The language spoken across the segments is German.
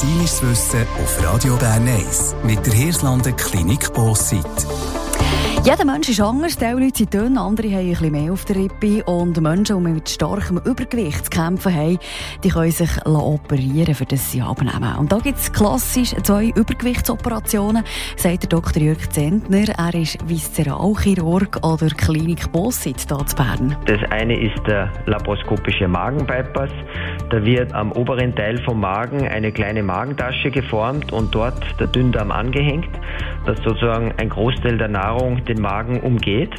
Medizinisches Wissen auf Radio Bern 1 mit der Hirslanden Klinik Bossit. Jeder Mensch ist anders. Die Leute sind dünn, andere haben ein bisschen mehr auf der Rippe. Und Menschen, die mit starkem Übergewicht zu kämpfen haben, die können sich operieren für das sie abnehmen. Und da gibt es klassisch zwei Übergewichtsoperationen, sagt der Dr. Jörg Zentner. Er ist Viszeralchirurg an der Klinik Bossit hier zu Bern. Das eine ist der laparoskopische Magenbypass. Da wird am oberen Teil vom Magen eine kleine Magentasche geformt und dort der Dünndarm angehängt, dass sozusagen ein Großteil der Nahrung den Magen umgeht.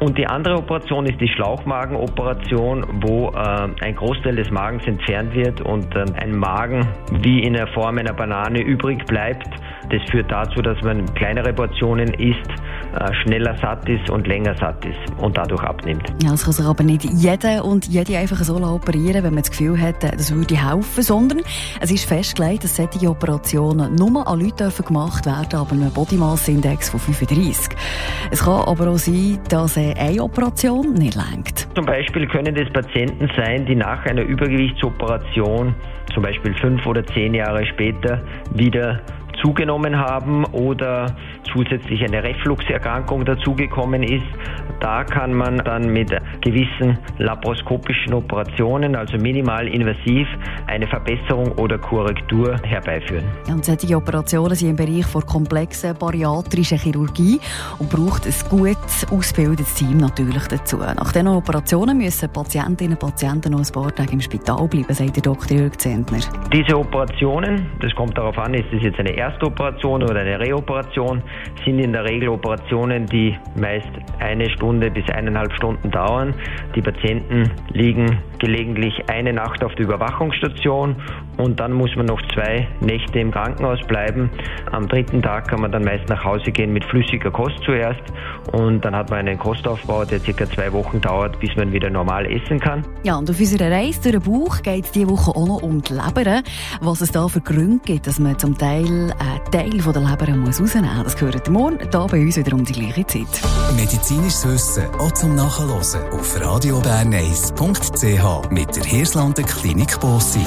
Und die andere Operation ist die Schlauchmagenoperation, wo äh, ein Großteil des Magens entfernt wird und äh, ein Magen wie in der Form einer Banane übrig bleibt. Das führt dazu, dass man kleinere Portionen isst, schneller satt ist und länger satt ist und dadurch abnimmt. Ja, es kann sich aber nicht jeder und jede einfach so operieren, wenn man das Gefühl hat, äh, das würde helfen, sondern es ist festgelegt, dass solche Operationen nur an Leute gemacht werden, aber einem Body Mass Index von 35. Es kann aber auch sein, dass eine Operation nicht lenkt. Zum Beispiel können es Patienten sein, die nach einer Übergewichtsoperation, zum Beispiel fünf oder zehn Jahre später, wieder zugenommen haben oder zusätzlich eine Refluxerkrankung dazugekommen ist. Da kann man dann mit gewissen laparoskopischen Operationen, also minimal invasiv, eine Verbesserung oder Korrektur herbeiführen. Und solche Operationen sind im Bereich von komplexen bariatrischen Chirurgie und braucht ein gut ausgebildetes Team natürlich dazu. Nach diesen Operationen müssen Patientinnen und Patienten noch ein paar Tage im Spital bleiben, sagt der Dr. Jörg Zentner. Diese Operationen, das kommt darauf an, ist das jetzt eine Erstoperation oder eine Reoperation, sind in der Regel Operationen, die meist eine Stunde bis eineinhalb Stunden dauern. Die Patienten liegen gelegentlich eine Nacht auf der Überwachungsstation und dann muss man noch zwei Nächte im Krankenhaus bleiben. Am dritten Tag kann man dann meist nach Hause gehen mit flüssiger Kost zuerst und dann hat man einen Kostaufbau, der circa zwei Wochen dauert, bis man wieder normal essen kann. Ja, und auf unserer Reise durch den Bauch geht es diese Woche auch noch um die Leber. Was es da für Gründe gibt, dass man zum Teil einen Teil von der Leber muss rausnehmen muss, das gehört morgen hier bei uns wieder um die gleiche Zeit. Medizinisches Wissen auch zum Nachhören auf radioberneiss.ch mit der Hirslanden Klinik Bossit.